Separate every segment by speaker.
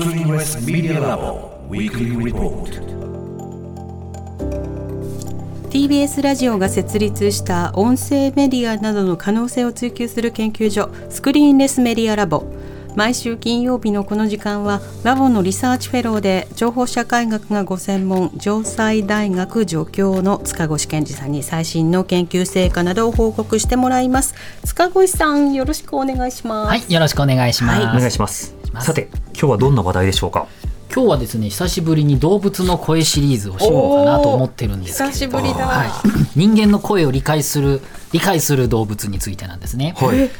Speaker 1: Screenless Media Lab Weekly Report.
Speaker 2: TBS ラジオが設立した音声メディアなどの可能性を追求する研究所 Screenless Media Lab。毎週金曜日のこの時間はラボのリサーチフェローで情報社会学がご専門城西大学助教の塚越健司さんに最新の研究成果などを報告してもらいます。塚越さんよろしくお願いします。
Speaker 3: はい、よろしくお願いします。
Speaker 4: お願いします
Speaker 3: ます。
Speaker 4: さて今日はどんな話題でしょうか？
Speaker 3: 今日はですね、久しぶりに動物の声シリーズをしようかなと思ってるんですけれど。
Speaker 2: 久しぶりだ、
Speaker 3: はい、人間の声を理解する理解する動物についてなんですね。
Speaker 4: はい。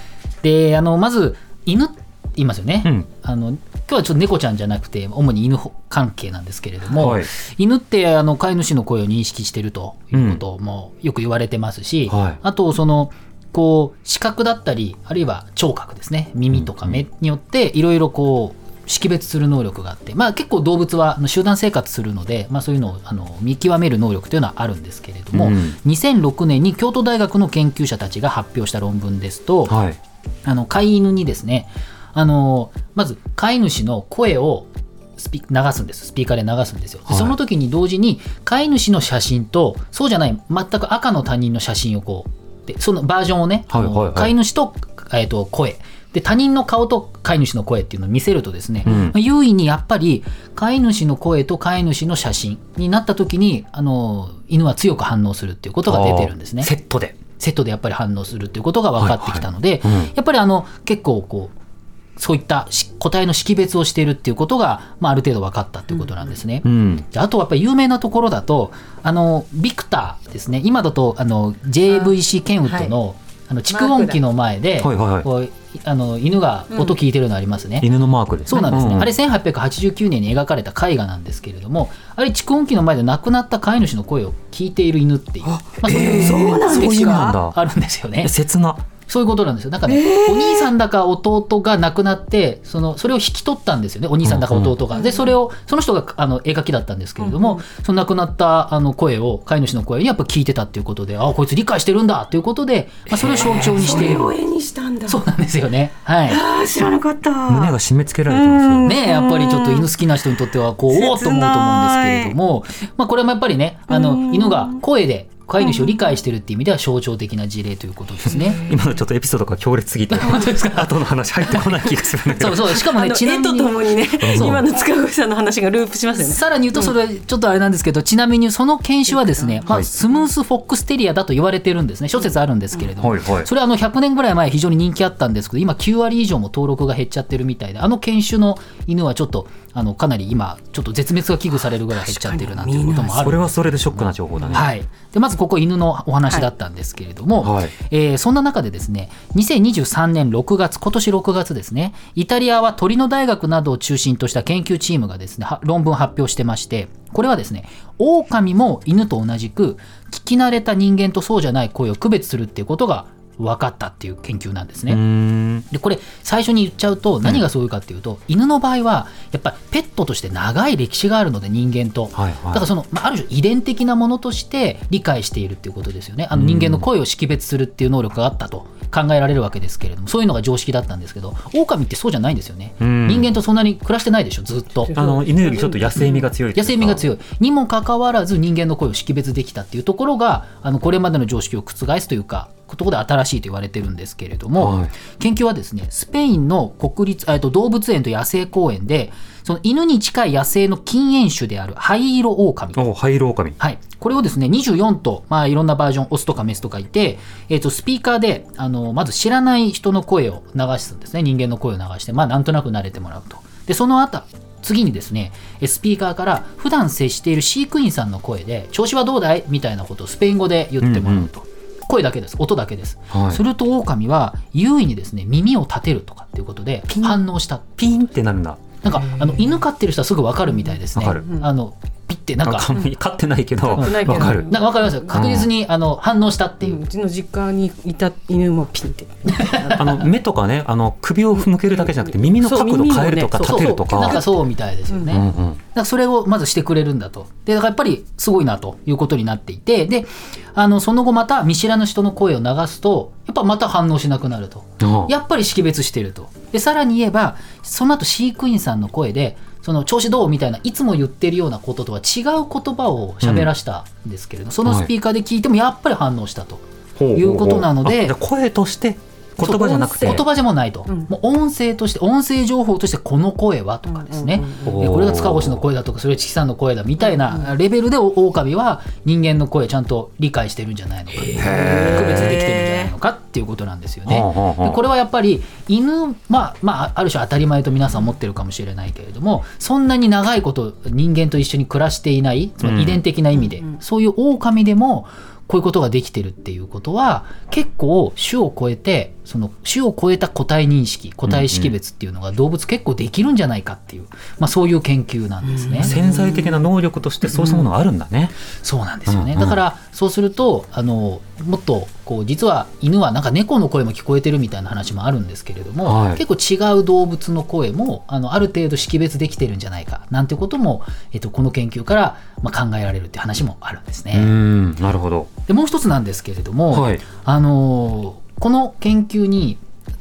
Speaker 3: で、あのまず犬って言いますよね。
Speaker 4: うん。
Speaker 3: あの今日はちょっと猫ちゃんじゃなくて主に犬関係なんですけれども、
Speaker 4: はい。
Speaker 3: 犬ってあの飼い主の声を認識してるということもよく言われてますし、
Speaker 4: はい。
Speaker 3: あとそのこう視覚だったりあるいは聴覚ですね。耳とか目によっていろいろこう識別する能力があって、まあ、結構動物は集団生活するので、まあ、そういうのをあの見極める能力というのはあるんですけれども、
Speaker 4: うん。
Speaker 3: 2006年に京都大学の研究者たちが発表した論文ですと、
Speaker 4: はい。
Speaker 3: あの飼い犬にですねあのまず飼い主の声をスピ流すんです。スピーカーで流すんですよ、で
Speaker 4: はい。
Speaker 3: その時に同時に飼い主の写真とそうじゃない全く赤の他人の写真をこうでそのバージョンをね、
Speaker 4: はいはいはい。
Speaker 3: 飼い主と,、えー、と声。で他人の顔と飼い主の声っていうのを見せるとですね、
Speaker 4: うん。
Speaker 3: まあ優位にやっぱり飼い主の声と飼い主の写真になった時にあの犬は強く反応するっていうことが出てるんですね。
Speaker 4: セットで。
Speaker 3: セットでやっぱり反応するっていうことが分かってきたので、
Speaker 4: はいはい。うん
Speaker 3: やっぱりあの結構こうそういったし個体の識別をしているっていうことが、まあ、ある程度分かったっていうことなんですね。
Speaker 4: うん。
Speaker 3: であとはやっぱり有名なところだとあのビクターですね。今だとあの JVC ケンウッドの,、あの蓄音機の前で、
Speaker 4: はいはいはい。
Speaker 3: こうあの犬が音聞いてるのありますね。
Speaker 4: 犬のマークですね。
Speaker 3: そうなんですね、
Speaker 4: ん
Speaker 3: あれ1889年に描かれた絵画なんですけれどもあれ蓄音機の前で亡くなった飼い主の声を聞いている犬っていう、まあ、そういう
Speaker 2: そうなんですか
Speaker 3: あるんですよね。
Speaker 4: え。切な
Speaker 3: そういうことなんですよ。なんかね、お兄さんだか弟が亡くなって、そのそれを引き取ったんですよね。お兄さんだか弟が。で、それをその人があの絵描きだったんですけれども、その亡くなったあの声を飼い主の声にやっぱ聞いてたっていうことで、あこいつ理解してるんだということで、まあそれを象徴にしている。
Speaker 2: 絵にしたんだ
Speaker 3: そうなんですよね。はい。
Speaker 2: あー知らなかった
Speaker 4: 胸が締め付けられてますよ
Speaker 3: ねやっぱりちょっと犬好きな人にとってはこうおおっと思うと思うんですけれども、まあ、これもやっぱりねあの犬が声で飼い主を理解してるっていう意味では象徴的な事例ということですね。
Speaker 4: 今のちょっとエピソードが強烈すぎて
Speaker 3: 本当ですか
Speaker 4: 後の話入ってこない気がするんだけど。
Speaker 3: そうそう。しかもねちなみに
Speaker 2: ともにね今の塚越さんの話がループしますよね。
Speaker 3: さらに言うとそれちょっとあれなんですけど、ちなみにその犬種はですね、まあ、
Speaker 4: はい
Speaker 3: スムースフォックステリアだと言われてるんですね諸説あるんですけれども、それはあの100年ぐらい前非常に人気あったんですけど今9割以上も登録が減っちゃってるみたいであの犬種の犬はちょっとあのかなり今ちょっと絶滅が危惧されるぐらい減っちゃってるなんていうこともある
Speaker 4: それはそれでショックな情報だね。
Speaker 3: はい、でまずここ犬のお話だったんですけれども、
Speaker 4: はい。
Speaker 3: えーそんな中でですね2023年6月今年6月ですねイタリアは鳥の大学などを中心とした研究チームがですねは論文を発表してましてこれはですね狼も犬と同じく聞き慣れた人間とそうじゃない声を区別するっていうことが分かったっていう研究なんですね。でこれ最初に言っちゃうと何がそういうかっていうと、犬の場合はやっぱりペットとして長い歴史があるので人間と、
Speaker 4: はいはい。
Speaker 3: だからその、まあ、ある種遺伝的なものとして理解しているっていうことですよね。あの人間の声を識別するっていう能力があったと考えられるわけですけれどもそういうのが常識だったんですけど狼ってそうじゃないんですよね、
Speaker 4: うん。
Speaker 3: 人間とそんなに暮らしてないでしょずっと。
Speaker 4: あの犬よりちょっと野生味が強いう
Speaker 3: 野
Speaker 4: か
Speaker 3: 生味が強い。にもかかわらず人間の声を識別できたっていうところがあのこれまでの常識を覆すというかところで新しいと言われてるんですけれども、
Speaker 4: はい。
Speaker 3: 研究はですねスペインの国立えっと動物園と野生公園でその犬に近い野生の禁煙種である灰色狼。
Speaker 4: お灰色狼。
Speaker 3: はい、これをですね24と、まあ、いろんなバージョンオスとかメスとかいて、えー、とスピーカーであのまず知らない人の声を流すんですね。人間の声を流して、まあ、なんとなく慣れてもらうと。でその後次にですねえスピーカーから普段接している飼育員さんの声で調子はどうだい？みたいなことをスペイン語で言ってもらうと、声だけです。音だけです、
Speaker 4: はい。
Speaker 3: すると狼は優位にですね耳を立てるとかっていうことで反応した。
Speaker 4: ピンってなるんだ。
Speaker 3: なんかあの犬飼ってる人はすぐ分かるみたいですね。
Speaker 4: わかる。
Speaker 3: あのピッてなんか。
Speaker 4: あ飼ってないけど
Speaker 2: 飼ってないけど。
Speaker 4: わかる。
Speaker 3: なんか分かりますよ。確実にあの反応したっていう、
Speaker 2: うちの実家にいた犬もピンって。
Speaker 4: あの目とかねあの首を向けるだけじゃなくて耳の角度変えるとか立てると
Speaker 3: なんか
Speaker 4: か
Speaker 3: そうみたいですよね、
Speaker 4: うんうん
Speaker 3: だからそれをまずしてくれるんだと。でだからやっぱりすごいなということになっていて。であのその後また見知らぬ人の声を流すとやっぱまた反応しなくなると。やっぱり識別してると。でさらに言えばその後飼育員さんの声でその調子どうみたいないつも言ってるようなこととは違う言葉を喋らしたんですけれど、そのスピーカーで聞いてもやっぱり反応したと。いうことなので
Speaker 4: 声として言葉じゃなくて。
Speaker 3: 言葉じゃもうないと、
Speaker 2: うん。
Speaker 3: もう音声として音声情報としてこの声はとかですね、
Speaker 2: うん。
Speaker 4: うん
Speaker 3: えこれが塚越の声だとかそれはチキさんの声だみたいなレベルでオオオカミは人間の声ちゃんと理解してるんじゃないのか区別できてるんじゃないのかっていうことなんですよね。でこれはやっぱり犬、まあ、まあ、ある種当たり前と皆さん思ってるかもしれないけれどもそんなに長いこと人間と一緒に暮らしていないつまり遺伝的な意味で、そういう狼でもこういうことができてるっていうことは結構種を超えてその種を超えた個体認識個体識別っていうのが動物結構できるんじゃないかっていう、まあ、そういう研究なんですね。
Speaker 4: 潜在的な能力としてそうしたものがあるんだね。
Speaker 3: そうなんですよね、
Speaker 4: うんうん
Speaker 3: だからそうするとあのもっとこう実は犬はなんか猫の声も聞こえてるみたいな話もあるんですけれども、
Speaker 4: はい
Speaker 3: 結構違う動物の声もあのある程度識別できてるんじゃないかなんてことも、えっと、この研究から、まあ、考えられるって話もあるんです
Speaker 4: う
Speaker 3: ね。
Speaker 4: んなるほど。
Speaker 3: でもう一つなんですけれども、
Speaker 4: はい
Speaker 3: あのこの研究に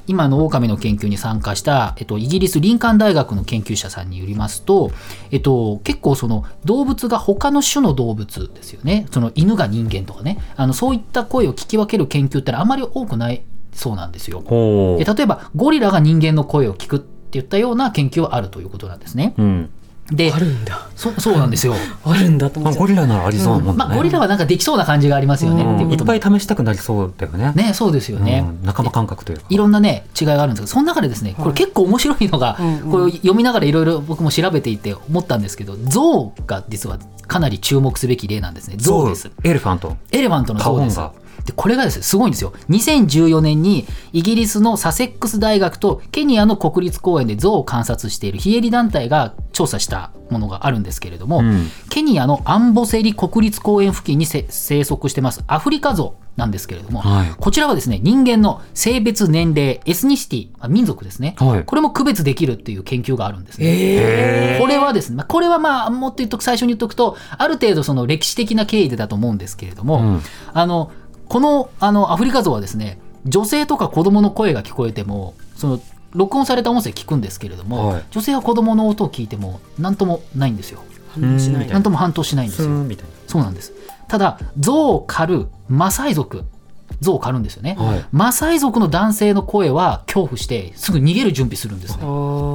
Speaker 3: 今の狼の研究に参加した、えっと、イギリスリンカン大学の研究者さんによりますと、えっと、結構その動物が他の種の動物ですよねその犬が人間とかねあのそういった声を聞き分ける研究ってのはあまり多くないそうなんですよ。
Speaker 4: ほ
Speaker 3: え例えばゴリラが人間の声を聞くって言ったような研究はあるということなんですね。
Speaker 4: う。うん。
Speaker 3: で
Speaker 2: あるんだ。
Speaker 3: そそうなんですよ。
Speaker 2: あるんだと思
Speaker 4: まあ
Speaker 2: っちゃう
Speaker 4: ゴリラならありそうなもんだね。
Speaker 3: まあ、ゴリラはなんかできそうな感じがありますよね、
Speaker 4: うん。いっ
Speaker 3: っていうこと。も
Speaker 4: ぱい試したくなりそうだよね。
Speaker 3: ねそうですよね。
Speaker 4: うん。仲間感覚というか。
Speaker 3: いろんなね違いがあるんですけどその中でですねこれ結構面白いのが、
Speaker 2: うんうん。
Speaker 3: これを読みながらいろいろ僕も調べていて思ったんですけど象が実はかなり注目すべき例なんですね。象です。
Speaker 4: エレファント。
Speaker 3: エレファントの象ですでこれがですねすごいんですよ。2014年にイギリスのサセックス大学とケニアの国立公園で象を観察している非営利団体が調査したものがあるんですけれども、
Speaker 4: うん。
Speaker 3: ケニアのアンボセリ国立公園付近にせ生息してますアフリカゾウなんですけれども、
Speaker 4: はい。
Speaker 3: こちらはですね人間の性別年齢エスニシティあ民族ですね、
Speaker 4: はい。
Speaker 3: これも区別できるっていう研究があるんですね。
Speaker 2: え
Speaker 3: これはですね、まあこれはまあもっと言っとく最初に言っとくとある程度その歴史的な経緯でだと思うんですけれども、
Speaker 4: うん。
Speaker 3: あのこのあのアフリカゾウはですね女性とか子供の声が聞こえてもその録音された音声聞くんですけれども、
Speaker 4: はい。
Speaker 3: 女性は子供の音を聞いても何ともないんですよ。
Speaker 2: 反応しない。
Speaker 4: うん。
Speaker 3: 何とも反応しないんですよ。そうなんです。ただ象を狩るマサイ族。象を狩るんですよね、
Speaker 4: な。はい。
Speaker 3: マサイ族の男性の声は恐怖してすぐ逃げる準備するんですね。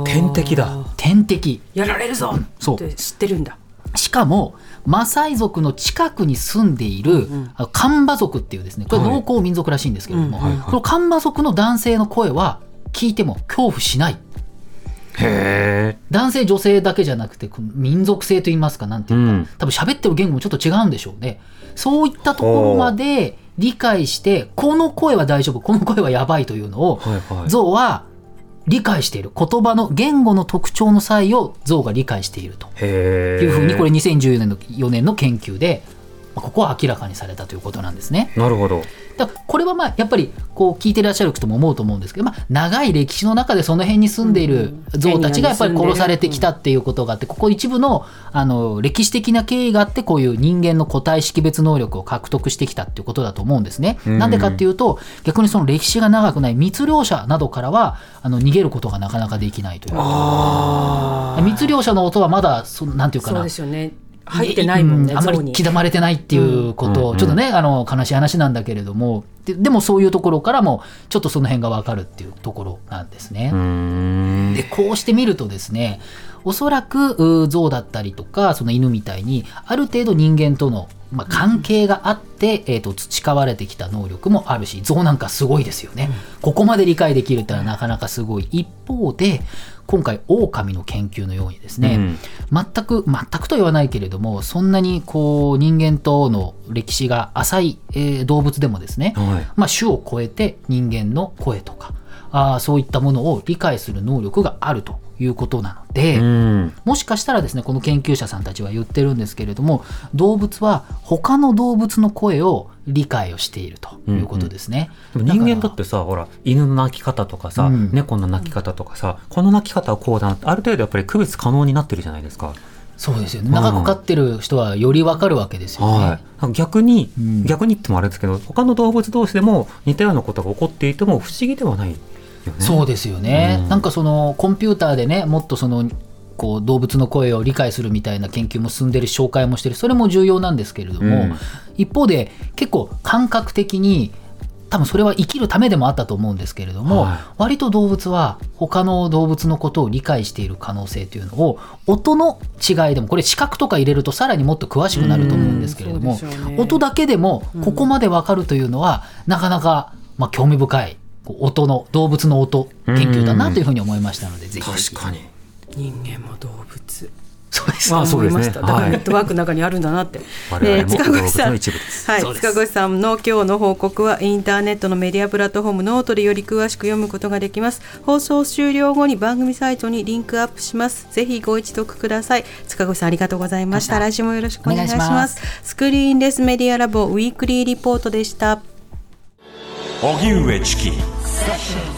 Speaker 4: 天敵だ。
Speaker 3: 天敵。
Speaker 2: やられるぞ
Speaker 3: そう
Speaker 2: って知ってるんだ
Speaker 3: しかもマサイ族の近くに住んでいる、カンバ族っていうですねこれ
Speaker 4: はい。
Speaker 3: 農耕民族らしいんですけれども、このカンバ族の男性の声は聞いても恐怖しない。
Speaker 4: へえ。
Speaker 3: 男性女性だけじゃなくて民族性といいますかなんていうか、
Speaker 4: うん。
Speaker 3: 多分喋ってる言語もちょっと違うんでしょうね。そういったところまで理解してこの声は大丈夫この声はやばいというのを
Speaker 4: はいはい。
Speaker 3: 象は理解している言葉の言語の特徴の際を象が理解していると。いうふうにこれ2014年の4年の研究でまあここは明らかにされたということなんですね。
Speaker 4: なるほど。
Speaker 3: だこれはまあやっぱりこう聞いてらっしゃる人も思うと思うんですけど、まあ、長い歴史の中でその辺に住んでいる象たちがやっぱり殺されてきたっていうことがあってここ一部のあの歴史的な経緯があってこういう人間の個体識別能力を獲得してきたっていうことだと思うんですね。
Speaker 4: うん。
Speaker 3: なんでかっていうと逆にその歴史が長くない密猟者などからはあの逃げることがなかなかできないという
Speaker 2: あ
Speaker 3: 密猟者の音はまだそなんていうか
Speaker 2: そう
Speaker 3: な
Speaker 2: ですよね入ってないもんね
Speaker 3: うあまり刻まれてないっていうこと、
Speaker 4: うん
Speaker 3: ちょっとねあの悲しい話なんだけれどもででもそういうところからもちょっとその辺が分かるっていうところなんですね。でこうして見るとですねおそらくう象だったりとかその犬みたいにある程度人間との、まあ、関係があって、えー、と培われてきた能力もあるし象なんかすごいですよね、ここまで理解できるってのはなかなかすごい。一方で今回狼の研究のようにですね、
Speaker 4: うん
Speaker 3: 全く全くと言わないけれどもそんなにこう人間との歴史が浅い、えー動物でもですね、
Speaker 4: はい。
Speaker 3: まあ、種を超えて人間の声とかあーそういったものを理解する能力があるということなので、
Speaker 4: うん。
Speaker 3: もしかしたらですねこの研究者さんたちは言ってるんですけれども動物は他の動物の声を理解をしているということですね。
Speaker 4: でも人間だってさほら犬の鳴き方とかさ、
Speaker 3: うん
Speaker 4: 猫の鳴き方とかさこの鳴き方はこうだなってある程度やっぱり区別可能になってるじゃないですか。
Speaker 3: そうですよね長く飼ってる人はよりわかるわけですよね。
Speaker 4: はい、逆に、
Speaker 3: うん
Speaker 4: 逆に言ってもあれですけど他の動物同士でも似たようなことが起こっていても不思議ではないよね。
Speaker 3: そうですよね、
Speaker 4: うん。
Speaker 3: なんかそのコンピューターでねもっとそのこう動物の声を理解するみたいな研究も進んでる紹介もしてる。それも重要なんですけれども、
Speaker 4: うん。
Speaker 3: 一方で結構感覚的に多分それは生きるためでもあったと思うんですけれども、
Speaker 4: はい。
Speaker 3: 割と動物は他の動物のことを理解している可能性というのを音の違いでもこれ視覚とか入れるとさらにもっと詳しくなると思うんですけれども、
Speaker 2: ね。
Speaker 3: 音だけでもここまでわかるというのは、なかなか、まあ、興味深いこう音の動物の音研究だなというふうに思いましたので、ぜひ。ぜひ
Speaker 4: 確かに。
Speaker 2: 人間も動物。
Speaker 3: そうです
Speaker 4: ああそうですね。
Speaker 2: 思いました。だから
Speaker 4: はい。
Speaker 2: ネットワークの中にあるんだなって。
Speaker 4: 我々も
Speaker 2: 塚越さん。
Speaker 4: 動物の一部です。
Speaker 2: はい、塚越さんの今日の報告はインターネットのメディアプラットフォームノートでより詳しく読むことができます。放送終了後に番組サイトにリンクアップします。ぜひご一読ください。塚越さんありがとうございました。来週もよろしくお願いします。
Speaker 3: お願いし
Speaker 2: Screenless Media Lab Weekly Report でした
Speaker 1: 荻上チキ。